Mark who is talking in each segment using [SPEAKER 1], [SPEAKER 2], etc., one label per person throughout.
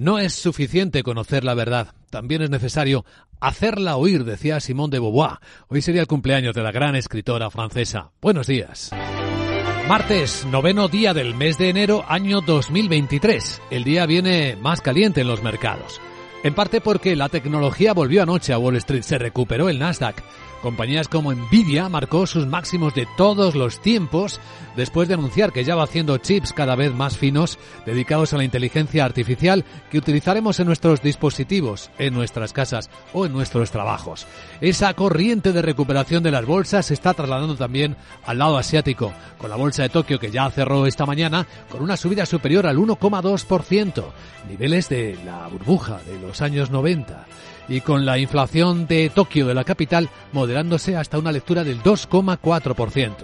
[SPEAKER 1] No es suficiente conocer la verdad, también es necesario hacerla oír, decía Simone de Beauvoir. Hoy sería el cumpleaños de la gran escritora francesa. Buenos días. Martes, noveno día del mes de enero, año 2023. El día viene más caliente en los mercados. En parte porque la tecnología volvió anoche a Wall Street, se recuperó el Nasdaq. Compañías como Nvidia marcó sus máximos de todos los tiempos después de anunciar que ya va haciendo chips cada vez más finos dedicados a la inteligencia artificial que utilizaremos en nuestros dispositivos, en nuestras casas o en nuestros trabajos. Esa corriente de recuperación de las bolsas se está trasladando también al lado asiático, con la bolsa de Tokio que ya cerró esta mañana con una subida superior al 1,2%, niveles de la burbuja de los años 90 y con la inflación de Tokio, de la capital, moderándose hasta una lectura del 2,4%.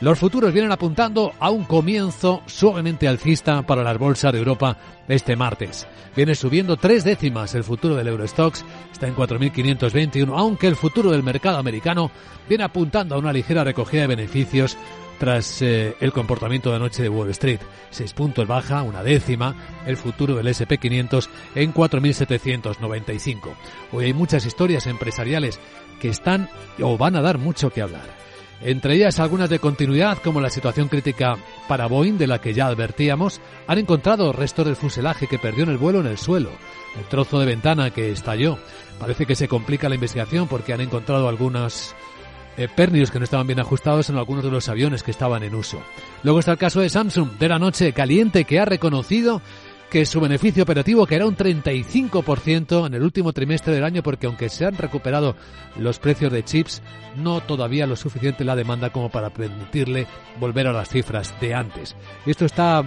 [SPEAKER 1] Los futuros vienen apuntando a un comienzo suavemente alcista para las bolsas de Europa este martes. Viene subiendo tres décimas el futuro del Eurostox, está en 4.521, aunque el futuro del mercado americano viene apuntando a una ligera recogida de beneficios tras eh, el comportamiento de anoche de Wall Street. Seis puntos baja, una décima, el futuro del SP500 en 4.795. Hoy hay muchas historias empresariales que están o van a dar mucho que hablar. Entre ellas algunas de continuidad, como la situación crítica para Boeing, de la que ya advertíamos, han encontrado restos del fuselaje que perdió en el vuelo en el suelo, el trozo de ventana que estalló. Parece que se complica la investigación porque han encontrado algunas eh, que no estaban bien ajustados en algunos de los aviones que estaban en uso. Luego está el caso de Samsung de la noche caliente que ha reconocido que su beneficio operativo era un 35% en el último trimestre del año porque aunque se han recuperado los precios de chips, no todavía lo suficiente la demanda como para permitirle volver a las cifras de antes. Esto está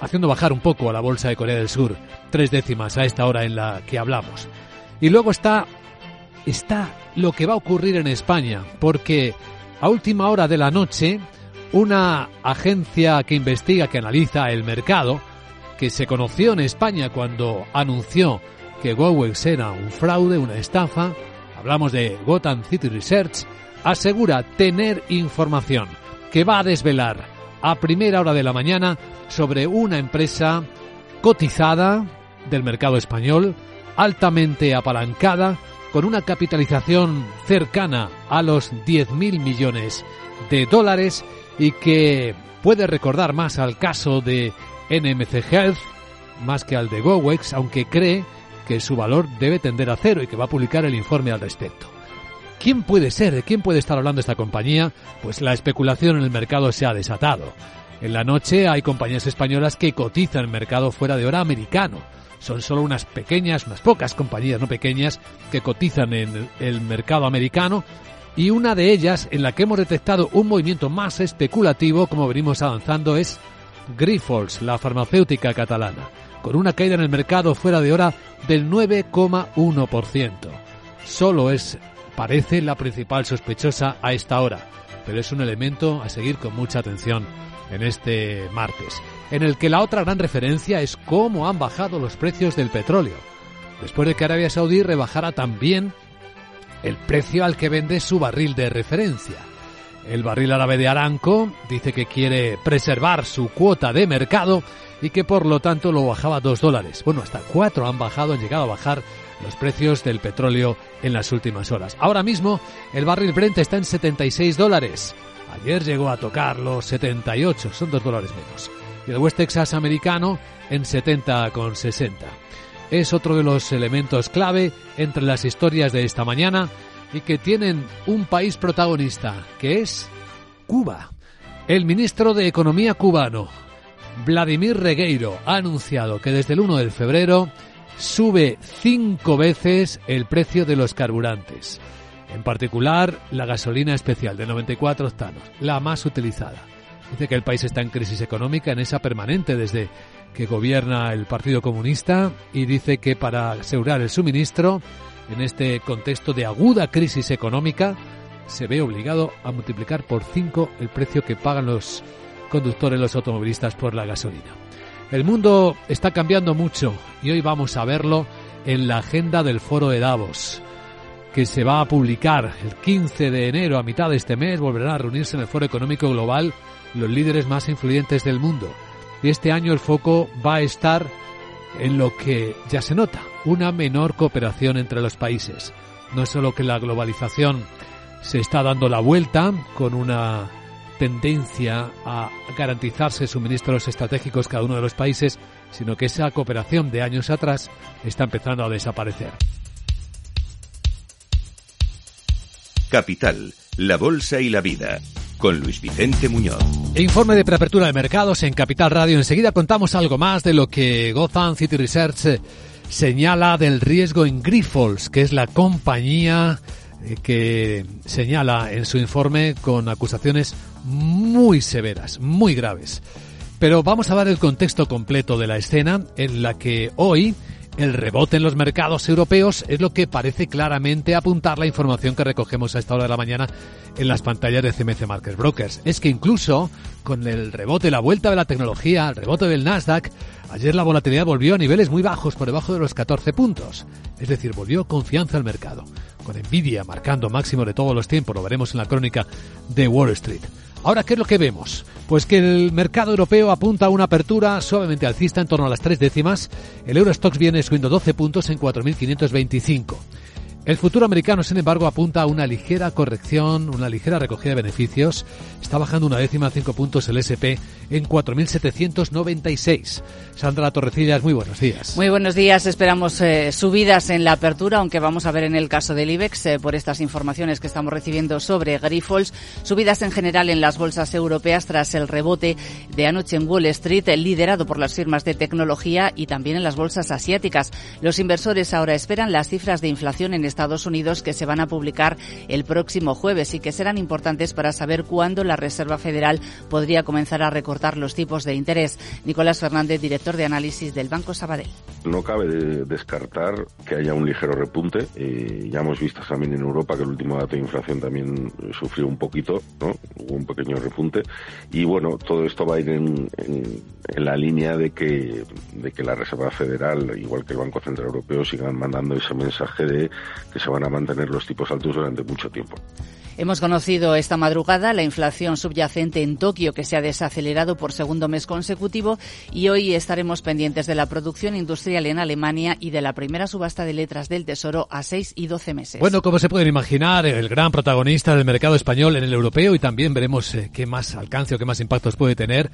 [SPEAKER 1] haciendo bajar un poco a la bolsa de Corea del Sur, tres décimas a esta hora en la que hablamos. Y luego está está lo que va a ocurrir en España, porque a última hora de la noche, una agencia que investiga, que analiza el mercado, que se conoció en España cuando anunció que Gowex era un fraude, una estafa, hablamos de Gotham City Research, asegura tener información que va a desvelar a primera hora de la mañana sobre una empresa cotizada del mercado español, altamente apalancada, con una capitalización cercana a los 10.000 millones de dólares y que puede recordar más al caso de NMC Health más que al de GoWex, aunque cree que su valor debe tender a cero y que va a publicar el informe al respecto. ¿Quién puede ser? ¿De quién puede estar hablando esta compañía? Pues la especulación en el mercado se ha desatado. En la noche hay compañías españolas que cotizan el mercado fuera de hora americano son solo unas pequeñas, unas pocas compañías no pequeñas que cotizan en el mercado americano y una de ellas en la que hemos detectado un movimiento más especulativo como venimos avanzando es Grifols, la farmacéutica catalana, con una caída en el mercado fuera de hora del 9,1%. Solo es, parece, la principal sospechosa a esta hora, pero es un elemento a seguir con mucha atención en este martes en el que la otra gran referencia es cómo han bajado los precios del petróleo, después de que Arabia Saudí rebajara también el precio al que vende su barril de referencia. El barril árabe de Aranco dice que quiere preservar su cuota de mercado y que por lo tanto lo bajaba a dos dólares. Bueno, hasta cuatro han bajado, han llegado a bajar los precios del petróleo en las últimas horas. Ahora mismo el barril Brent está en 76 dólares. Ayer llegó a tocar los 78, son dos dólares menos y el West Texas americano en 70,60. Es otro de los elementos clave entre las historias de esta mañana y que tienen un país protagonista, que es Cuba. El ministro de Economía cubano, Vladimir Regueiro, ha anunciado que desde el 1 de febrero sube cinco veces el precio de los carburantes. En particular, la gasolina especial de 94 octanos, la más utilizada. Dice que el país está en crisis económica, en esa permanente desde que gobierna el Partido Comunista y dice que para asegurar el suministro en este contexto de aguda crisis económica se ve obligado a multiplicar por cinco el precio que pagan los conductores, los automovilistas por la gasolina. El mundo está cambiando mucho y hoy vamos a verlo en la agenda del foro de Davos que se va a publicar el 15 de enero a mitad de este mes volverán a reunirse en el Foro Económico Global los líderes más influyentes del mundo. Y este año el foco va a estar en lo que ya se nota, una menor cooperación entre los países. No es solo que la globalización se está dando la vuelta con una tendencia a garantizarse suministros estratégicos cada uno de los países, sino que esa cooperación de años atrás está empezando a desaparecer.
[SPEAKER 2] Capital, la Bolsa y la Vida, con Luis Vicente Muñoz.
[SPEAKER 1] Informe de preapertura de mercados en Capital Radio. Enseguida contamos algo más de lo que Gotham City Research eh, señala del riesgo en Grifols, que es la compañía eh, que señala en su informe con acusaciones muy severas, muy graves. Pero vamos a dar el contexto completo de la escena en la que hoy el rebote en los mercados europeos es lo que parece claramente apuntar la información que recogemos a esta hora de la mañana en las pantallas de CMC Markets Brokers. Es que incluso con el rebote, la vuelta de la tecnología, el rebote del Nasdaq, ayer la volatilidad volvió a niveles muy bajos, por debajo de los 14 puntos. Es decir, volvió confianza al mercado. Con Nvidia marcando máximo de todos los tiempos, lo veremos en la crónica de Wall Street. Ahora, ¿qué es lo que vemos? Pues que el mercado europeo apunta a una apertura suavemente alcista en torno a las tres décimas. El Eurostox viene subiendo 12 puntos en 4.525. El futuro americano, sin embargo, apunta a una ligera corrección, una ligera recogida de beneficios. Está bajando una décima, cinco puntos el SP en 4.796. Sandra Torrecillas, muy buenos días.
[SPEAKER 3] Muy buenos días. Esperamos eh, subidas en la apertura, aunque vamos a ver en el caso del IBEX, eh, por estas informaciones que estamos recibiendo sobre Grifols, subidas en general en las bolsas europeas tras el rebote de anoche en Wall Street, liderado por las firmas de tecnología y también en las bolsas asiáticas. Los inversores ahora esperan las cifras de inflación en Estados Unidos que se van a publicar el próximo jueves y que serán importantes para saber cuándo la Reserva Federal podría comenzar a recortar los tipos de interés. Nicolás Fernández, director de análisis del Banco Sabadell.
[SPEAKER 4] No cabe descartar que haya un ligero repunte. Eh, ya hemos visto también en Europa que el último dato de inflación también sufrió un poquito, hubo un pequeño repunte. Y bueno, todo esto va a ir en, la línea de que la Reserva Federal, igual que el Banco Central Europeo, sigan mandando ese mensaje de que se van a mantener los tipos altos durante mucho tiempo.
[SPEAKER 3] Hemos conocido esta madrugada la inflación subyacente en Tokio, que se ha desacelerado por segundo mes consecutivo, y hoy estaremos pendientes de la producción industrial en Alemania y de la primera subasta de letras del Tesoro a 6 y 12 meses.
[SPEAKER 1] Bueno, como se pueden imaginar, el gran protagonista del mercado español en el europeo y también veremos eh, qué más alcance o qué más impactos puede tener.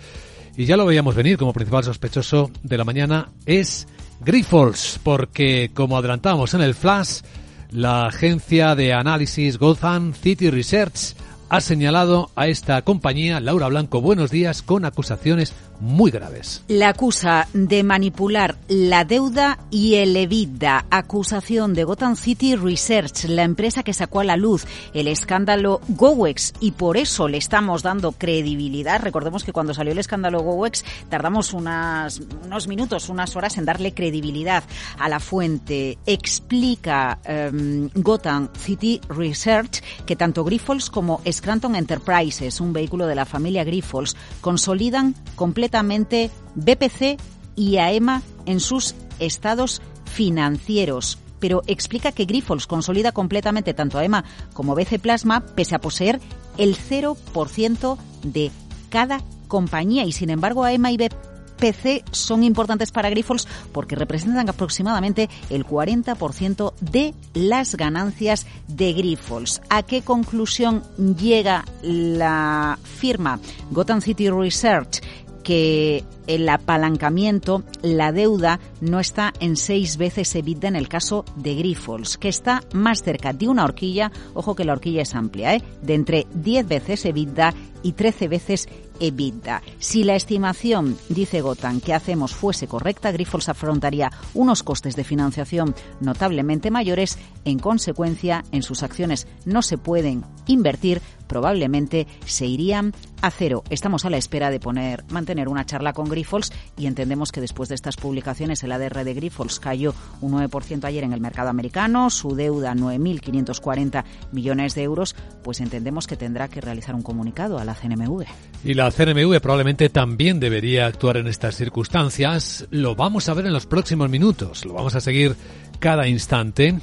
[SPEAKER 1] Y ya lo veíamos venir como principal sospechoso de la mañana es Grifols, porque como adelantamos en el flash, la agencia de análisis Gotham City Research ha señalado a esta compañía, Laura Blanco, buenos días, con acusaciones muy graves.
[SPEAKER 5] La acusa de manipular la deuda y el EBITDA. Acusación de Gotham City Research, la empresa que sacó a la luz el escándalo GoWex y por eso le estamos dando credibilidad. Recordemos que cuando salió el escándalo GoWex tardamos unos minutos, unas horas en darle credibilidad a la fuente. Explica um, Gotham City Research que tanto Grifols como Scranton Enterprises, un vehículo de la familia Grifols, consolidan completamente BPC y AEMA en sus estados financieros pero explica que Grifols consolida completamente tanto AEMA como BC Plasma pese a poseer el 0% de cada compañía y sin embargo AEMA y BPC son importantes para Grifols porque representan aproximadamente el 40% de las ganancias de Grifols. ¿A qué conclusión llega la firma Gotham City Research? Que el apalancamiento, la deuda no está en seis veces EBITDA en el caso de Grifols, que está más cerca de una horquilla, ojo que la horquilla es amplia, ¿eh? de entre 10 veces EBITDA y 13 veces EBITDA. Si la estimación, dice Gotan, que hacemos fuese correcta, Grifols afrontaría unos costes de financiación notablemente mayores. En consecuencia, en sus acciones no se pueden invertir, probablemente se irían a cero. Estamos a la espera de poner, mantener una charla con Grifols y entendemos que después de estas publicaciones el ADR de Grifols cayó un 9% ayer en el mercado americano, su deuda 9.540 millones de euros, pues entendemos que tendrá que realizar un comunicado a la CNMV.
[SPEAKER 1] Y la CNMV probablemente también debería actuar en estas circunstancias. Lo vamos a ver en los próximos minutos. Lo vamos a seguir cada instante.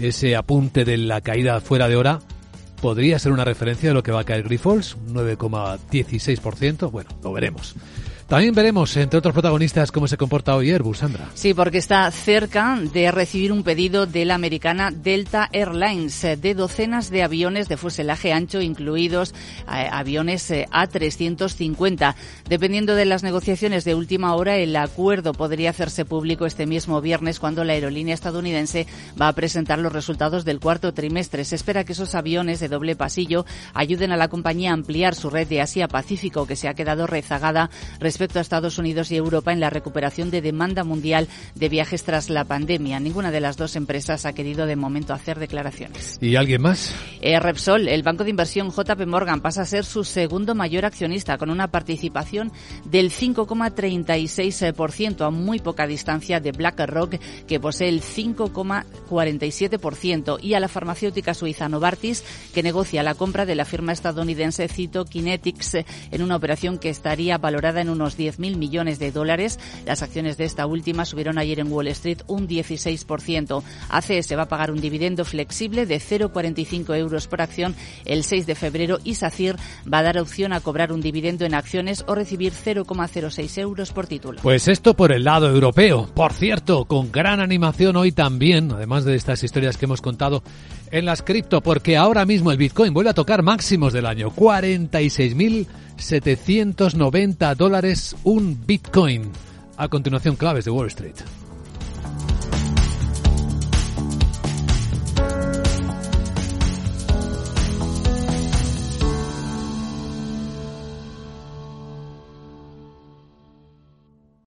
[SPEAKER 1] Ese apunte de la caída fuera de hora podría ser una referencia de lo que va a caer Grifols, un 9,16%. Bueno, lo veremos. También veremos, entre otros protagonistas, cómo se comporta hoy Airbus, Sandra.
[SPEAKER 3] Sí, porque está cerca de recibir un pedido de la americana Delta Airlines de docenas de aviones de fuselaje ancho, incluidos eh, aviones eh, A350. Dependiendo de las negociaciones de última hora, el acuerdo podría hacerse público este mismo viernes cuando la aerolínea estadounidense va a presentar los resultados del cuarto trimestre. Se espera que esos aviones de doble pasillo ayuden a la compañía a ampliar su red de Asia-Pacífico, que se ha quedado rezagada respecto a Estados Unidos y Europa en la recuperación de demanda mundial de viajes tras la pandemia. Ninguna de las dos empresas ha querido de momento hacer declaraciones.
[SPEAKER 1] ¿Y alguien más?
[SPEAKER 3] Eh, Repsol, el banco de inversión JP Morgan, pasa a ser su segundo mayor accionista, con una participación del 5,36%, a muy poca distancia de BlackRock, que posee el 5,47%, y a la farmacéutica suiza Novartis, que negocia la compra de la firma estadounidense Cytokinetics en una operación que estaría valorada en unos 10.000 millones de dólares. Las acciones de esta última subieron ayer en Wall Street un 16%. ACS va a pagar un dividendo flexible de 0,45 euros por acción el 6 de febrero y SACIR va a dar opción a cobrar un dividendo en acciones o recibir 0,06 euros por título.
[SPEAKER 1] Pues esto por el lado europeo. Por cierto, con gran animación hoy también, además de estas historias que hemos contado en las cripto, porque ahora mismo el Bitcoin vuelve a tocar máximos del año. 46.790 dólares un Bitcoin. A continuación, claves de Wall Street.